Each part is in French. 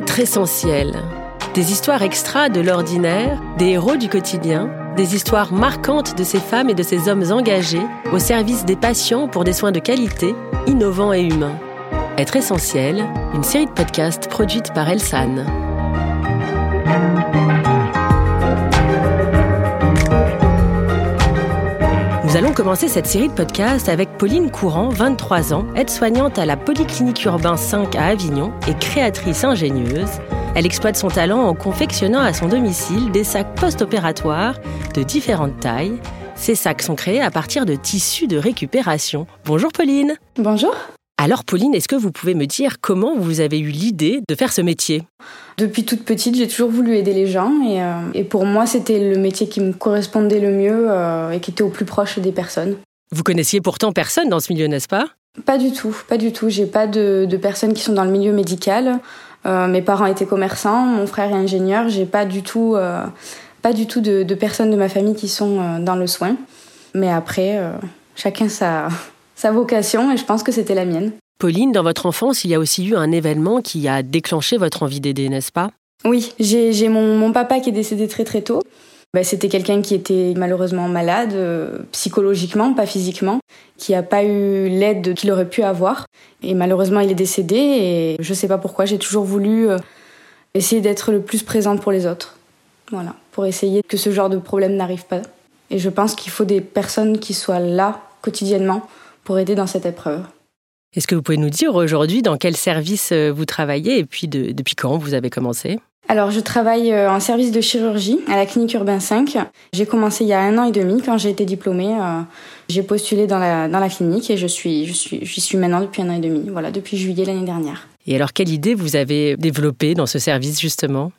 Être essentiel. Des histoires extra de l'ordinaire, des héros du quotidien, des histoires marquantes de ces femmes et de ces hommes engagés au service des patients pour des soins de qualité, innovants et humains. Être essentiel, une série de podcasts produite par Elsan. Nous allons commencer cette série de podcasts avec Pauline Courant, 23 ans, aide-soignante à la Polyclinique Urbain 5 à Avignon et créatrice ingénieuse. Elle exploite son talent en confectionnant à son domicile des sacs post-opératoires de différentes tailles. Ces sacs sont créés à partir de tissus de récupération. Bonjour Pauline. Bonjour. Alors Pauline, est-ce que vous pouvez me dire comment vous avez eu l'idée de faire ce métier? Depuis toute petite, j'ai toujours voulu aider les gens et, euh, pour moi, c'était le métier qui me correspondait le mieux euh, et qui était au plus proche des personnes. Vous connaissiez pourtant personne dans ce milieu, n'est-ce pas? Pas du tout, pas du tout. J'ai pas de, personnes qui sont dans le milieu médical. Euh, mes parents étaient commerçants, mon frère est ingénieur. J'ai pas du tout, pas du tout de, de, personnes de ma famille qui sont dans le soin. Mais après, chacun sa sa vocation et je pense que c'était la mienne. Pauline, dans votre enfance, il y a aussi eu un événement qui a déclenché votre envie d'aider, n'est-ce pas? Oui, j'ai mon, papa qui est décédé très très tôt. Ben, c'était quelqu'un qui était malheureusement malade, euh, psychologiquement, pas physiquement, qui n'a pas eu l'aide qu'il aurait pu avoir. Et malheureusement, il est décédé et je ne sais pas pourquoi, j'ai toujours voulu euh, essayer d'être le plus présente pour les autres. Voilà, pour essayer que ce genre de problème n'arrive pas. Et je pense qu'il faut des personnes qui soient là quotidiennement pour aider dans cette épreuve. Est-ce que vous pouvez nous dire aujourd'hui dans quel service euh, vous travaillez et puis depuis quand vous avez commencé? Alors, je travaille euh, en service de chirurgie à la clinique Urbain 5. J'ai commencé il y a un an et demi quand j'ai été diplômée. Euh, j'ai postulé dans la, dans la clinique et je suis, je suis, j'y suis maintenant depuis un an et demi. Voilà, depuis juillet l'année dernière. Et alors, quelle idée vous avez développée dans ce service justement?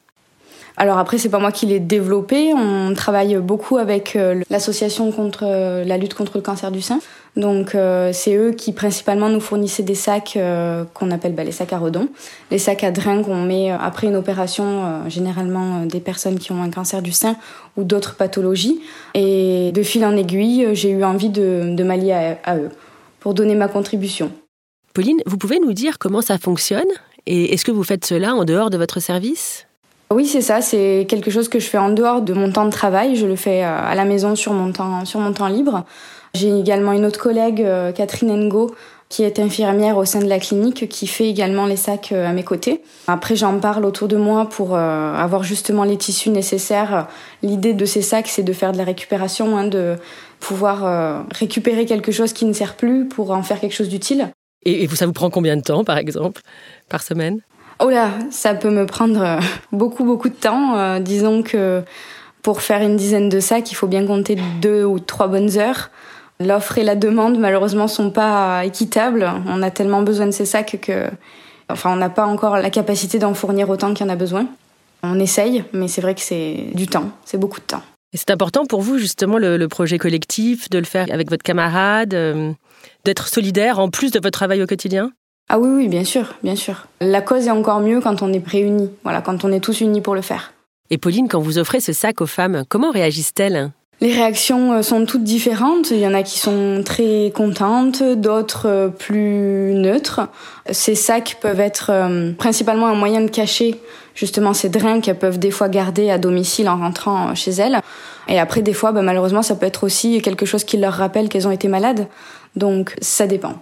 Alors après, c'est pas moi qui l'ai développé. On travaille beaucoup avec euh, l'association contre euh, la lutte contre le cancer du sein. Donc euh, c'est eux qui principalement nous fournissaient des sacs qu'on appelle bah, les sacs à redons, les sacs à drain qu'on met après une opération, généralement des personnes qui ont un cancer du sein ou d'autres pathologies. Et de fil en aiguille, j'ai eu envie de, m'allier à eux pour donner ma contribution. Pauline, vous pouvez nous dire comment ça fonctionne et est-ce que vous faites cela en dehors de votre service? Oui, c'est ça. C'est quelque chose que je fais en dehors de mon temps de travail. Je le fais euh, à la maison sur mon temps, sur mon temps libre. J'ai également une autre collègue, euh, Catherine Ngo, qui est infirmière au sein de la clinique, qui fait également les sacs euh, à mes côtés. Après, j'en parle autour de moi pour avoir justement les tissus nécessaires. L'idée de ces sacs, c'est de faire de la récupération, hein, de pouvoir récupérer quelque chose qui ne sert plus pour en faire quelque chose d'utile. Et ça vous prend combien de temps, par exemple, par semaine? Oh là, ça peut me prendre euh, beaucoup, beaucoup de temps. Euh, disons que pour faire une dizaine de sacs, il faut bien compter deux ou trois bonnes heures. L'offre et la demande, malheureusement, sont pas équitables. On a tellement besoin de ces sacs que, enfin, on n'a pas encore la capacité d'en fournir autant qu'il y en a besoin. On essaye, mais c'est vrai que c'est du temps, c'est beaucoup de temps. Et c'est important pour vous, justement, le, projet collectif, de le faire avec votre camarade, euh, d'être solidaire en plus de votre travail au quotidien? Ah oui, oui, bien sûr, bien sûr. La cause est encore mieux quand on est réunis, voilà, quand on est tous unis pour le faire. Et Pauline, quand vous offrez ce sac aux femmes, comment réagissent-elles? Les réactions euh, sont toutes différentes. Il y en a qui sont très contentes, d'autres euh, plus neutres. Ces sacs peuvent être euh, principalement un moyen de cacher justement ces drains qu'elles peuvent des fois garder à domicile en rentrant chez elles. Et après, des fois, bah, malheureusement, ça peut être aussi quelque chose qui leur rappelle qu'elles ont été malades. Donc, ça dépend.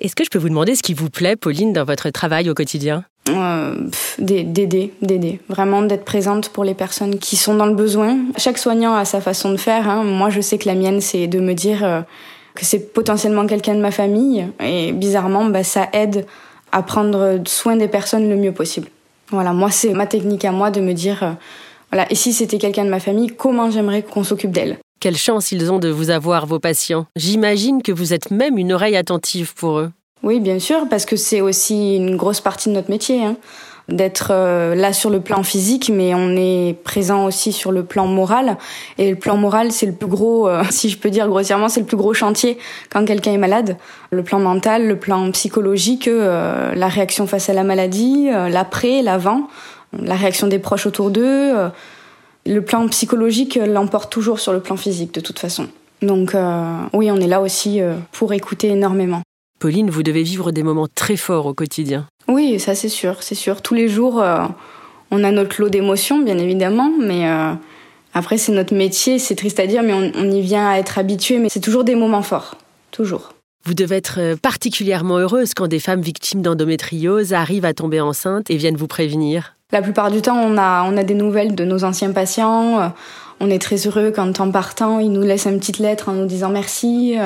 Est-ce que je peux vous demander ce qui vous plaît, Pauline, dans votre travail au quotidien? Euh, D'aider, d'aider. Vraiment d'être présente pour les personnes qui sont dans le besoin. Chaque soignant a sa façon de faire. Hein. Moi, je sais que la mienne, c'est de me dire euh, que c'est potentiellement quelqu'un de ma famille. Et bizarrement, bah, ça aide à prendre soin des personnes le mieux possible. Voilà, moi, c'est ma technique à moi de me dire, euh, voilà, et si c'était quelqu'un de ma famille, comment j'aimerais qu'on s'occupe d'elle? Quelle chance ils ont de vous avoir, vos patients. J'imagine que vous êtes même une oreille attentive pour eux. Oui, bien sûr, parce que c'est aussi une grosse partie de notre métier. Hein. d'être euh, là sur le plan physique, mais on est présent aussi sur le plan moral. Et le plan moral, c'est le plus gros, euh, si je peux dire grossièrement, c'est le plus gros chantier quand quelqu'un est malade. Le plan mental, le plan psychologique, euh, la réaction face à la maladie, l'après, l'avant, la réaction des proches autour d'eux le plan psychologique l'emporte toujours sur le plan physique de toute façon. Donc euh, oui, on est là aussi euh, pour écouter énormément. Pauline, vous devez vivre des moments très forts au quotidien. Oui, ça c'est sûr, c'est sûr. Tous les jours, euh, on a notre lot d'émotions, bien évidemment, mais euh, après c'est notre métier, c'est triste à dire, mais on, on y vient à être habitué, mais c'est toujours des moments forts, toujours. Vous devez être particulièrement heureuse quand des femmes victimes d'endométriose arrivent à tomber enceintes et viennent vous prévenir. La plupart du temps, on a, on a des nouvelles de nos anciens patients. On est très heureux quand en partant, ils nous laissent une petite lettre en nous disant merci.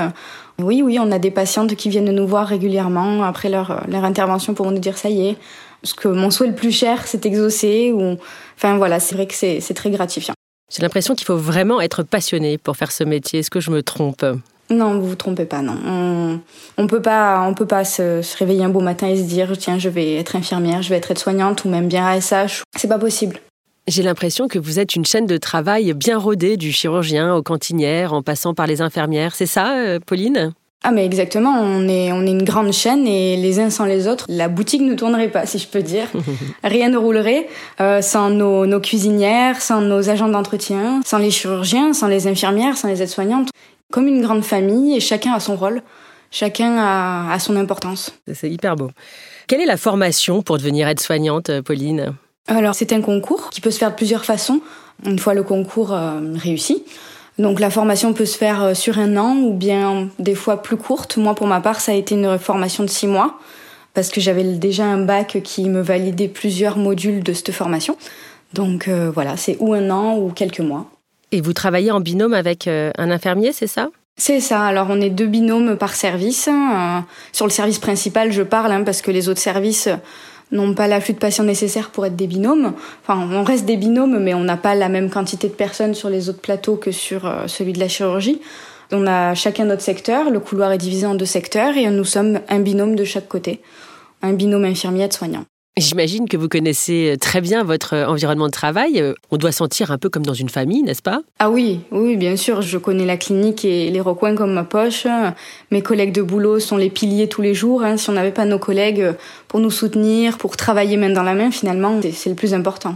Oui, oui, on a des patientes qui viennent nous voir régulièrement après leur, leur intervention pour nous dire ça y est, ce que mon souhait le plus cher s'est exaucé. Ou... Enfin voilà, c'est vrai que c'est très gratifiant. J'ai l'impression qu'il faut vraiment être passionné pour faire ce métier. Est-ce que je me trompe? Non, vous vous trompez pas, non. On, on peut pas, on peut pas se, se, réveiller un beau matin et se dire tiens, je vais être infirmière, je vais être aide-soignante ou même bien ASH. C'est pas possible. J'ai l'impression que vous êtes une chaîne de travail bien rodée, du chirurgien aux cantinières, en passant par les infirmières. C'est ça, euh, Pauline? Ah mais exactement, on est on est une grande chaîne et les uns sans les autres, la boutique ne tournerait pas si je peux dire. Rien ne roulerait euh, sans nos, nos cuisinières, sans nos agents d'entretien, sans les chirurgiens, sans les infirmières, sans les aides-soignantes. Comme une grande famille et chacun a son rôle, chacun a, a son importance. C'est hyper beau. Quelle est la formation pour devenir aide-soignante, Pauline? Alors c'est un concours qui peut se faire de plusieurs façons. Une fois le concours euh, réussi, donc la formation peut se faire euh, sur un an ou bien des fois plus courte. Moi pour ma part ça a été une formation de six mois parce que j'avais déjà un bac qui me validait plusieurs modules de cette formation. Donc euh, voilà, c'est ou un an ou quelques mois. Et vous travaillez en binôme avec un infirmier, c'est ça? C'est ça. Alors on est deux binômes par service. sur le service principal, je parle hein, parce que les autres services n'ont pas l'afflux de patients nécessaire pour être des binômes. Enfin, on reste des binômes, mais on n'a pas la même quantité de personnes sur les autres plateaux que sur euh, celui de la chirurgie. On a chacun notre secteur, le couloir est divisé en deux secteurs et nous sommes un binôme de chaque côté, un binôme infirmier-aide-soignant. J'imagine que vous connaissez très bien votre environnement de travail. On doit sentir un peu comme dans une famille, n'est-ce pas? Ah oui, oui, bien sûr. Je connais la clinique et les recoins comme ma poche. Mes collègues de boulot sont les piliers tous les jours. Hein. Si on n'avait pas nos collègues pour nous soutenir, pour travailler main dans la main, finalement, c'est le plus important.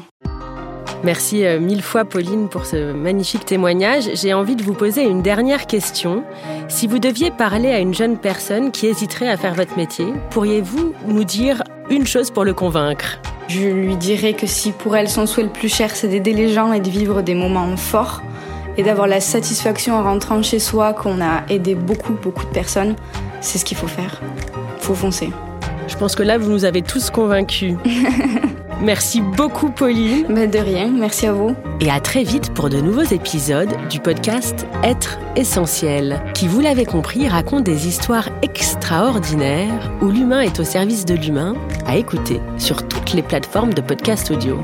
Merci euh, mille fois Pauline pour ce magnifique témoignage. J'ai envie de vous poser une dernière question. Si vous deviez parler à une jeune personne qui hésiterait à faire votre métier, pourriez-vous nous dire une chose pour le convaincre Je lui dirais que si pour elle son souhait le plus cher c'est d'aider les gens et de vivre des moments forts et d'avoir la satisfaction en rentrant chez soi qu'on a aidé beaucoup beaucoup de personnes, c'est ce qu'il faut faire. Faut foncer. Je pense que là vous nous avez tous convaincus. Merci beaucoup Pauline. de rien, merci à vous. Et à très vite pour de nouveaux épisodes du podcast Être essentiel, qui vous l'avez compris raconte des histoires extraordinaires où l'humain est au service de l'humain, à écouter sur toutes les plateformes de podcast audio.